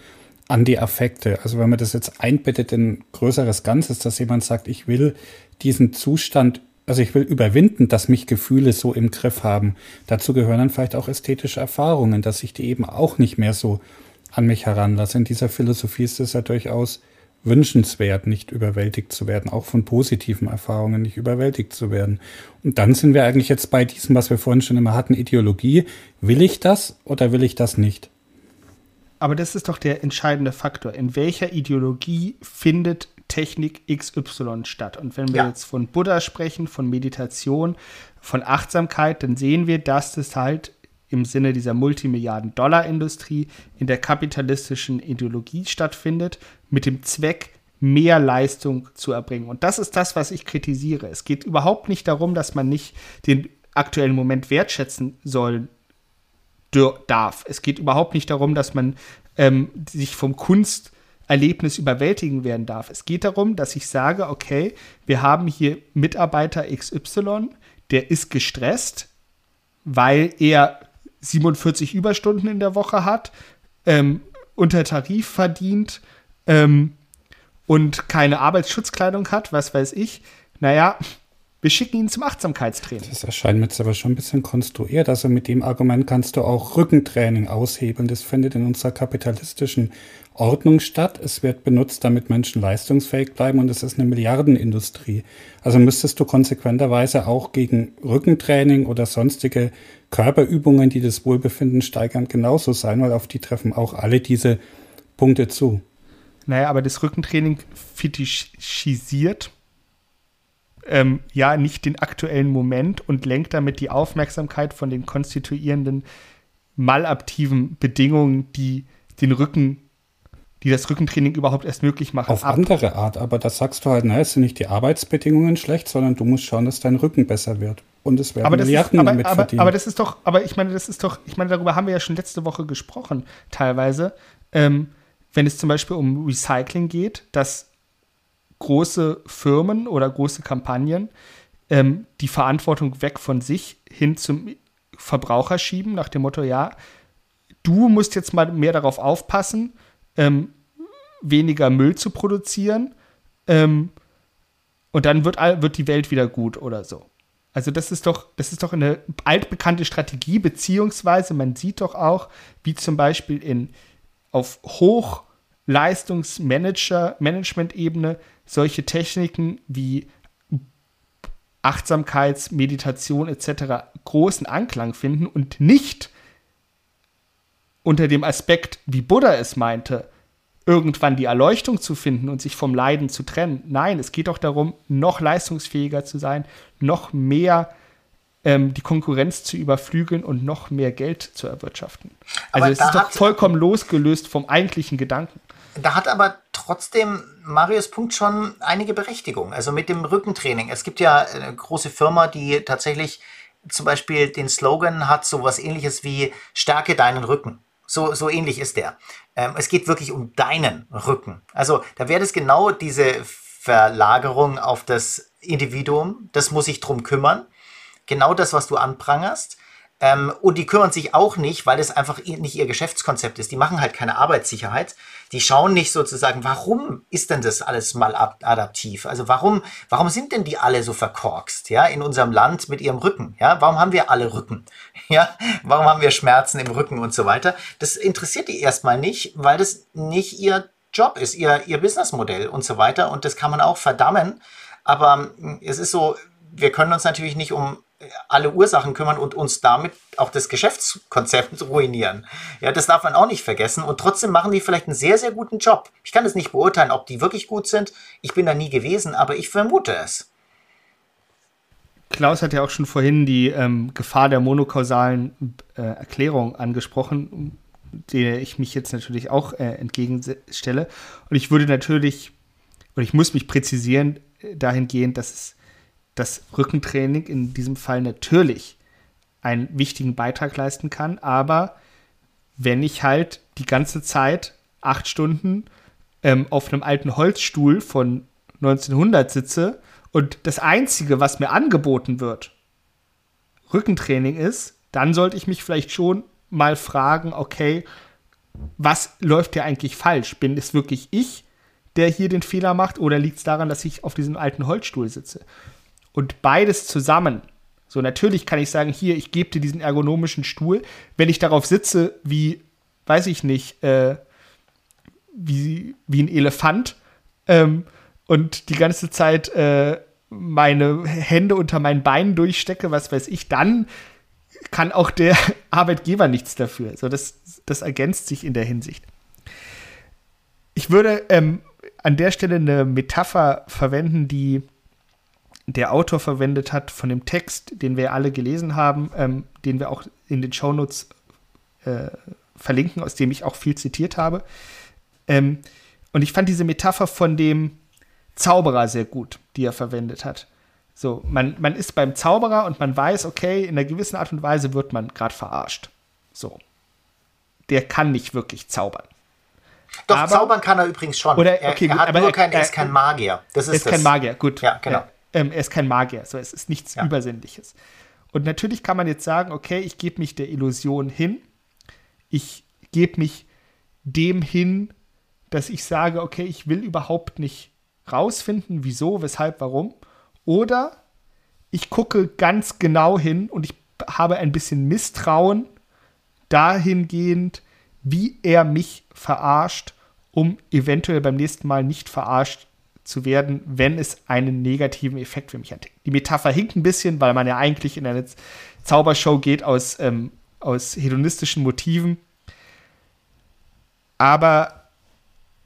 an die Affekte. Also wenn man das jetzt einbettet in größeres Ganzes, dass jemand sagt, ich will diesen Zustand also ich will überwinden, dass mich Gefühle so im Griff haben. Dazu gehören dann vielleicht auch ästhetische Erfahrungen, dass ich die eben auch nicht mehr so an mich heranlasse. In dieser Philosophie ist es ja durchaus wünschenswert, nicht überwältigt zu werden, auch von positiven Erfahrungen nicht überwältigt zu werden. Und dann sind wir eigentlich jetzt bei diesem, was wir vorhin schon immer hatten, Ideologie. Will ich das oder will ich das nicht? Aber das ist doch der entscheidende Faktor. In welcher Ideologie findet Technik XY statt? Und wenn wir ja. jetzt von Buddha sprechen, von Meditation, von Achtsamkeit, dann sehen wir, dass das halt im Sinne dieser Multimilliarden-Dollar-Industrie in der kapitalistischen Ideologie stattfindet, mit dem Zweck, mehr Leistung zu erbringen. Und das ist das, was ich kritisiere. Es geht überhaupt nicht darum, dass man nicht den aktuellen Moment wertschätzen soll, darf. Es geht überhaupt nicht darum, dass man ähm, sich vom Kunsterlebnis überwältigen werden darf. Es geht darum, dass ich sage, okay, wir haben hier Mitarbeiter XY, der ist gestresst, weil er 47 Überstunden in der Woche hat, ähm, unter Tarif verdient ähm, und keine Arbeitsschutzkleidung hat, was weiß ich. Naja, wir schicken ihn zum Achtsamkeitstraining. Das erscheint mir jetzt aber schon ein bisschen konstruiert. Also mit dem Argument kannst du auch Rückentraining aushebeln. Das findet in unserer kapitalistischen Ordnung statt. Es wird benutzt, damit Menschen leistungsfähig bleiben und es ist eine Milliardenindustrie. Also müsstest du konsequenterweise auch gegen Rückentraining oder sonstige Körperübungen, die das Wohlbefinden steigern, genauso sein, weil auf die treffen auch alle diese Punkte zu. Naja, aber das Rückentraining fetischisiert ähm, ja nicht den aktuellen Moment und lenkt damit die Aufmerksamkeit von den konstituierenden malaktiven Bedingungen, die den Rücken die das Rückentraining überhaupt erst möglich machen. Auf ab. andere Art, aber das sagst du halt, na, es sind nicht die Arbeitsbedingungen schlecht, sondern du musst schauen, dass dein Rücken besser wird. Und es werden aber Milliarden ist, aber, damit aber, verdienen. Aber das ist doch, aber ich meine, das ist doch, ich meine, darüber haben wir ja schon letzte Woche gesprochen, teilweise. Ähm, wenn es zum Beispiel um Recycling geht, dass große Firmen oder große Kampagnen ähm, die Verantwortung weg von sich hin zum Verbraucher schieben, nach dem Motto, ja, du musst jetzt mal mehr darauf aufpassen, ähm, weniger Müll zu produzieren ähm, und dann wird, wird die Welt wieder gut oder so. Also das ist doch, das ist doch eine altbekannte Strategie, beziehungsweise man sieht doch auch, wie zum Beispiel in auf Hochleistungsmanager-Management-Ebene solche Techniken wie Achtsamkeits-, Meditation etc. großen Anklang finden und nicht unter dem Aspekt, wie Buddha es meinte, irgendwann die Erleuchtung zu finden und sich vom Leiden zu trennen. Nein, es geht doch darum, noch leistungsfähiger zu sein, noch mehr ähm, die Konkurrenz zu überflügeln und noch mehr Geld zu erwirtschaften. Also es ist doch vollkommen losgelöst vom eigentlichen Gedanken. Da hat aber trotzdem Marius Punkt schon einige Berechtigung. Also mit dem Rückentraining. Es gibt ja eine große Firma, die tatsächlich zum Beispiel den Slogan hat, so was ähnliches wie Stärke deinen Rücken. So, so ähnlich ist der. Ähm, es geht wirklich um deinen Rücken. Also da wäre es genau diese Verlagerung auf das Individuum. Das muss sich drum kümmern. Genau das, was du anprangerst. Ähm, und die kümmern sich auch nicht, weil es einfach nicht ihr Geschäftskonzept ist. Die machen halt keine Arbeitssicherheit. Die schauen nicht sozusagen, warum ist denn das alles mal adaptiv? Also warum, warum sind denn die alle so verkorkst, ja, in unserem Land mit ihrem Rücken? Ja, warum haben wir alle Rücken? Ja, warum haben wir Schmerzen im Rücken und so weiter? Das interessiert die erstmal nicht, weil das nicht ihr Job ist, ihr, ihr Businessmodell und so weiter. Und das kann man auch verdammen. Aber hm, es ist so, wir können uns natürlich nicht um alle Ursachen kümmern und uns damit auch das Geschäftskonzept ruinieren. Ja, das darf man auch nicht vergessen. Und trotzdem machen die vielleicht einen sehr, sehr guten Job. Ich kann es nicht beurteilen, ob die wirklich gut sind. Ich bin da nie gewesen, aber ich vermute es. Klaus hat ja auch schon vorhin die ähm, Gefahr der monokausalen äh, Erklärung angesprochen, der ich mich jetzt natürlich auch äh, entgegenstelle. Und ich würde natürlich, und ich muss mich präzisieren äh, dahingehend, dass es das Rückentraining in diesem Fall natürlich einen wichtigen Beitrag leisten kann. Aber wenn ich halt die ganze Zeit acht Stunden ähm, auf einem alten Holzstuhl von 1900 sitze und das Einzige, was mir angeboten wird, Rückentraining ist, dann sollte ich mich vielleicht schon mal fragen, okay, was läuft hier eigentlich falsch? Bin es wirklich ich, der hier den Fehler macht, oder liegt es daran, dass ich auf diesem alten Holzstuhl sitze? Und beides zusammen. So, natürlich kann ich sagen, hier, ich gebe dir diesen ergonomischen Stuhl. Wenn ich darauf sitze, wie, weiß ich nicht, äh, wie, wie ein Elefant, ähm, und die ganze Zeit äh, meine Hände unter meinen Beinen durchstecke, was weiß ich, dann kann auch der Arbeitgeber nichts dafür. So, das, das ergänzt sich in der Hinsicht. Ich würde ähm, an der Stelle eine Metapher verwenden, die der Autor verwendet hat von dem Text, den wir alle gelesen haben, ähm, den wir auch in den Shownotes äh, verlinken, aus dem ich auch viel zitiert habe. Ähm, und ich fand diese Metapher von dem Zauberer sehr gut, die er verwendet hat. So, man, man ist beim Zauberer und man weiß, okay, in einer gewissen Art und Weise wird man gerade verarscht. So. Der kann nicht wirklich zaubern. Doch, aber, zaubern kann er übrigens schon. Oder, okay, er, er, hat nur kein, er, ist kein Magier. Das ist, ist das. kein Magier, gut. Ja, genau. Ähm, er ist kein Magier, so es ist nichts ja. Übersinnliches. Und natürlich kann man jetzt sagen, okay, ich gebe mich der Illusion hin. Ich gebe mich dem hin, dass ich sage, okay, ich will überhaupt nicht rausfinden, wieso, weshalb, warum. Oder ich gucke ganz genau hin und ich habe ein bisschen Misstrauen dahingehend, wie er mich verarscht, um eventuell beim nächsten Mal nicht verarscht zu werden, wenn es einen negativen Effekt für mich hat. Die Metapher hinkt ein bisschen, weil man ja eigentlich in eine Zaubershow geht aus, ähm, aus hedonistischen Motiven. Aber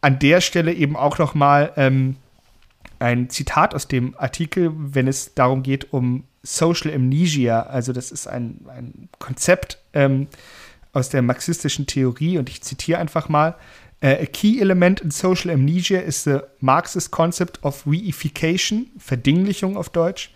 an der Stelle eben auch noch mal ähm, ein Zitat aus dem Artikel, wenn es darum geht um Social Amnesia. Also das ist ein, ein Konzept ähm, aus der marxistischen Theorie und ich zitiere einfach mal. Uh, a key element in social amnesia is the Marxist concept of reification, Verdinglichung auf Deutsch,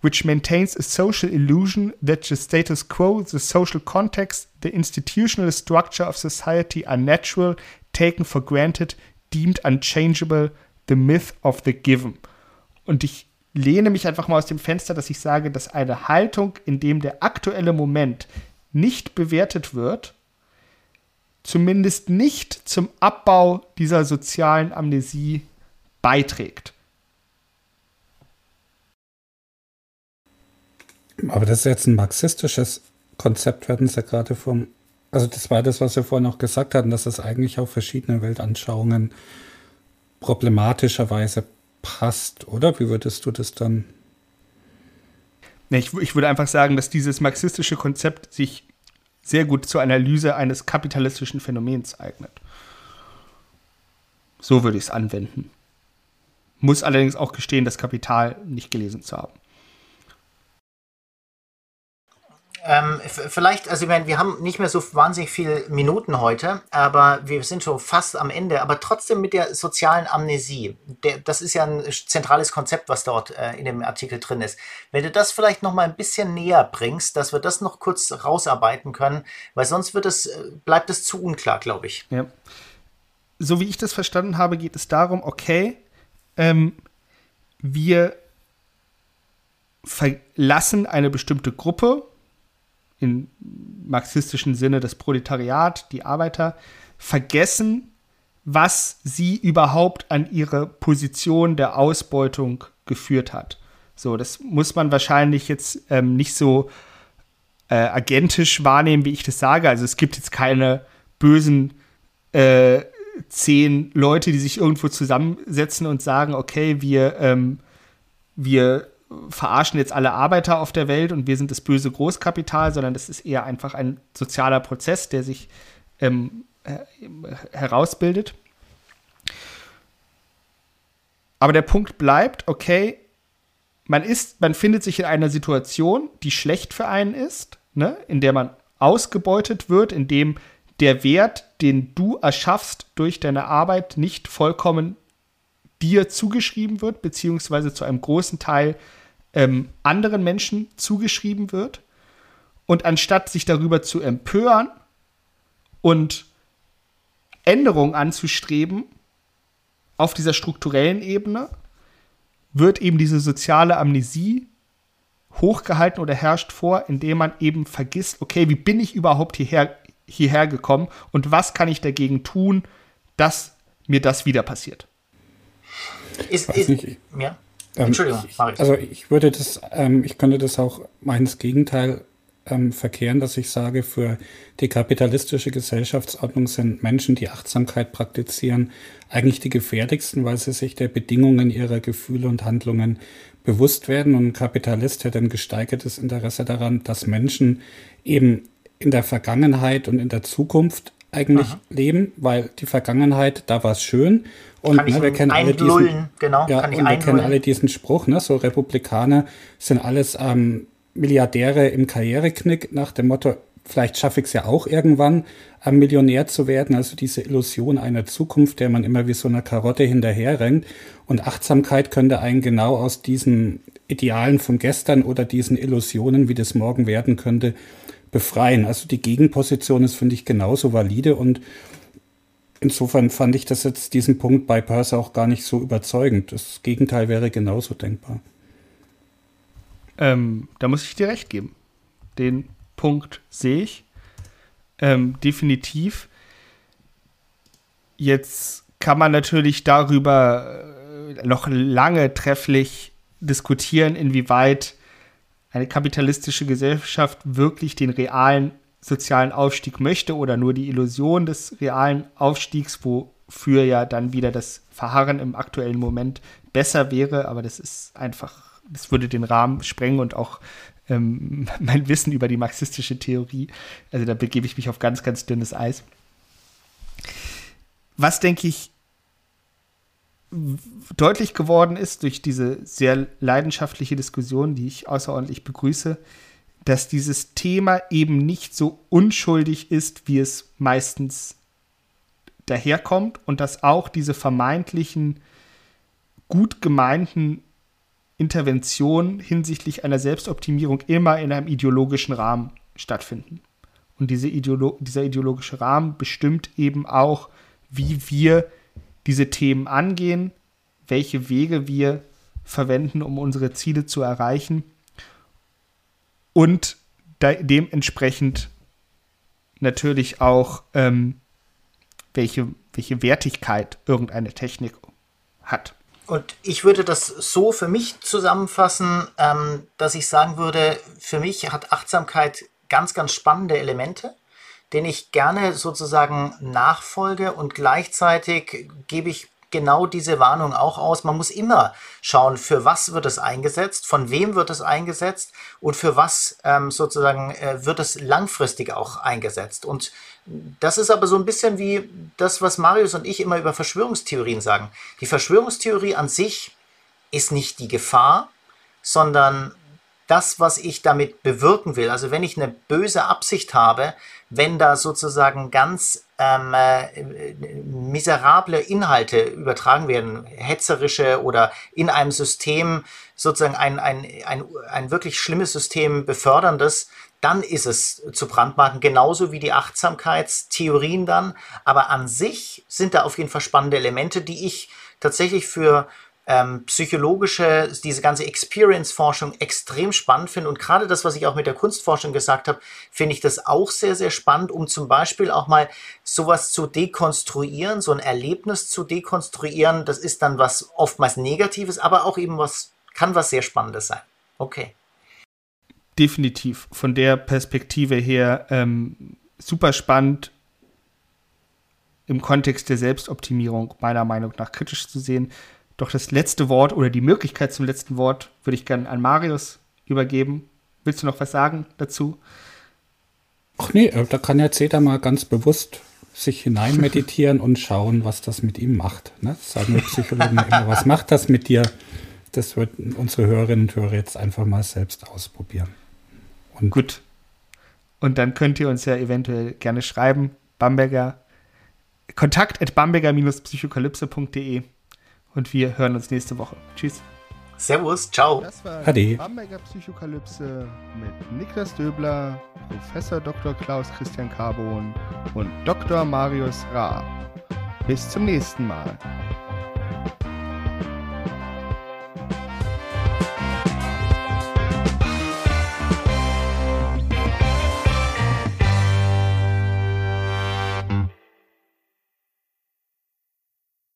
which maintains a social illusion that the status quo, the social context, the institutional structure of society are natural, taken for granted, deemed unchangeable, the myth of the given. Und ich lehne mich einfach mal aus dem Fenster, dass ich sage, dass eine Haltung, in dem der aktuelle Moment nicht bewertet wird, zumindest nicht zum Abbau dieser sozialen Amnesie beiträgt. Aber das ist jetzt ein marxistisches Konzept, werden Sie ja gerade vom. Also, das war das, was wir vorhin auch gesagt hatten, dass das eigentlich auf verschiedene Weltanschauungen problematischerweise passt, oder? Wie würdest du das dann? Ich, ich würde einfach sagen, dass dieses marxistische Konzept sich sehr gut zur Analyse eines kapitalistischen Phänomens eignet. So würde ich es anwenden. Muss allerdings auch gestehen, das Kapital nicht gelesen zu haben. Ähm, vielleicht, also ich meine, wir haben nicht mehr so wahnsinnig viele Minuten heute, aber wir sind schon fast am Ende. Aber trotzdem mit der sozialen Amnesie, der, das ist ja ein zentrales Konzept, was dort äh, in dem Artikel drin ist. Wenn du das vielleicht noch mal ein bisschen näher bringst, dass wir das noch kurz rausarbeiten können, weil sonst wird es, äh, bleibt es zu unklar, glaube ich. Ja. So wie ich das verstanden habe, geht es darum, okay, ähm, wir verlassen eine bestimmte Gruppe im marxistischen Sinne das Proletariat, die Arbeiter, vergessen, was sie überhaupt an ihre Position der Ausbeutung geführt hat. So, das muss man wahrscheinlich jetzt ähm, nicht so äh, agentisch wahrnehmen, wie ich das sage. Also es gibt jetzt keine bösen äh, zehn Leute, die sich irgendwo zusammensetzen und sagen, okay, wir, ähm, wir verarschen jetzt alle Arbeiter auf der Welt und wir sind das böse Großkapital, sondern das ist eher einfach ein sozialer Prozess, der sich ähm, herausbildet. Aber der Punkt bleibt, okay, man ist, man findet sich in einer Situation, die schlecht für einen ist, ne, in der man ausgebeutet wird, in dem der Wert, den du erschaffst durch deine Arbeit, nicht vollkommen dir zugeschrieben wird, beziehungsweise zu einem großen Teil ähm, anderen Menschen zugeschrieben wird. Und anstatt sich darüber zu empören und Änderungen anzustreben auf dieser strukturellen Ebene, wird eben diese soziale Amnesie hochgehalten oder herrscht vor, indem man eben vergisst, okay, wie bin ich überhaupt hierher, hierher gekommen und was kann ich dagegen tun, dass mir das wieder passiert. Ist, ist, ja. Ähm, Entschuldigung, ich, Also ich würde das, ähm, ich könnte das auch meines Gegenteil ähm, verkehren, dass ich sage, für die kapitalistische Gesellschaftsordnung sind Menschen, die Achtsamkeit praktizieren, eigentlich die gefährlichsten, weil sie sich der Bedingungen ihrer Gefühle und Handlungen bewusst werden. Und ein Kapitalist hat ein gesteigertes Interesse daran, dass Menschen eben in der Vergangenheit und in der Zukunft eigentlich Aha. leben, weil die Vergangenheit, da war es schön. Und ne, wir kennen alle diesen, genau, ja, und wir kennen alle diesen Spruch, ne, so Republikaner sind alles ähm, Milliardäre im Karriereknick nach dem Motto, vielleicht schaffe ich es ja auch irgendwann, ähm, Millionär zu werden. Also diese Illusion einer Zukunft, der man immer wie so eine Karotte hinterherrennt. Und Achtsamkeit könnte einen genau aus diesen Idealen von gestern oder diesen Illusionen, wie das morgen werden könnte, befreien. Also die Gegenposition ist, finde ich, genauso valide und insofern fand ich das jetzt diesen Punkt bei Perse auch gar nicht so überzeugend. Das Gegenteil wäre genauso denkbar. Ähm, da muss ich dir recht geben. Den Punkt sehe ich. Ähm, definitiv. Jetzt kann man natürlich darüber äh, noch lange trefflich diskutieren, inwieweit eine kapitalistische Gesellschaft wirklich den realen sozialen Aufstieg möchte oder nur die Illusion des realen Aufstiegs, wofür ja dann wieder das Verharren im aktuellen Moment besser wäre, aber das ist einfach, das würde den Rahmen sprengen und auch ähm, mein Wissen über die marxistische Theorie, also da begebe ich mich auf ganz, ganz dünnes Eis. Was denke ich deutlich geworden ist durch diese sehr leidenschaftliche Diskussion, die ich außerordentlich begrüße, dass dieses Thema eben nicht so unschuldig ist, wie es meistens daherkommt und dass auch diese vermeintlichen gut gemeinten Interventionen hinsichtlich einer Selbstoptimierung immer in einem ideologischen Rahmen stattfinden. Und diese Ideolo dieser ideologische Rahmen bestimmt eben auch, wie wir diese Themen angehen, welche Wege wir verwenden, um unsere Ziele zu erreichen und dementsprechend natürlich auch, ähm, welche, welche Wertigkeit irgendeine Technik hat. Und ich würde das so für mich zusammenfassen, ähm, dass ich sagen würde, für mich hat Achtsamkeit ganz, ganz spannende Elemente den ich gerne sozusagen nachfolge und gleichzeitig gebe ich genau diese Warnung auch aus. Man muss immer schauen, für was wird es eingesetzt, von wem wird es eingesetzt und für was ähm, sozusagen äh, wird es langfristig auch eingesetzt. Und das ist aber so ein bisschen wie das, was Marius und ich immer über Verschwörungstheorien sagen. Die Verschwörungstheorie an sich ist nicht die Gefahr, sondern das, was ich damit bewirken will. Also wenn ich eine böse Absicht habe, wenn da sozusagen ganz ähm, äh, miserable Inhalte übertragen werden, hetzerische oder in einem System sozusagen ein, ein, ein, ein wirklich schlimmes System beförderndes, dann ist es zu brandmarken, genauso wie die Achtsamkeitstheorien dann. Aber an sich sind da auf jeden Fall spannende Elemente, die ich tatsächlich für ähm, psychologische, diese ganze Experience-Forschung extrem spannend finde. Und gerade das, was ich auch mit der Kunstforschung gesagt habe, finde ich das auch sehr, sehr spannend, um zum Beispiel auch mal sowas zu dekonstruieren, so ein Erlebnis zu dekonstruieren. Das ist dann was oftmals Negatives, aber auch eben was, kann was sehr Spannendes sein. Okay. Definitiv. Von der Perspektive her ähm, super spannend im Kontext der Selbstoptimierung meiner Meinung nach kritisch zu sehen. Doch das letzte Wort oder die Möglichkeit zum letzten Wort würde ich gerne an Marius übergeben. Willst du noch was sagen dazu? Ach nee, äh, da kann ja Zeta mal ganz bewusst sich hinein meditieren und schauen, was das mit ihm macht. Ne? sagen wir Psychologen immer, was macht das mit dir? Das wird unsere Hörerinnen und Hörer jetzt einfach mal selbst ausprobieren. Und Gut. Und dann könnt ihr uns ja eventuell gerne schreiben, Bamberger, kontakt at bamberger-psychokalypse.de und wir hören uns nächste Woche. Tschüss. Servus, ciao. Das war Ade. Bamberger Psychokalypse mit Niklas Döbler, Professor Dr. Klaus Christian Carbon und Dr. Marius Raab. Bis zum nächsten Mal.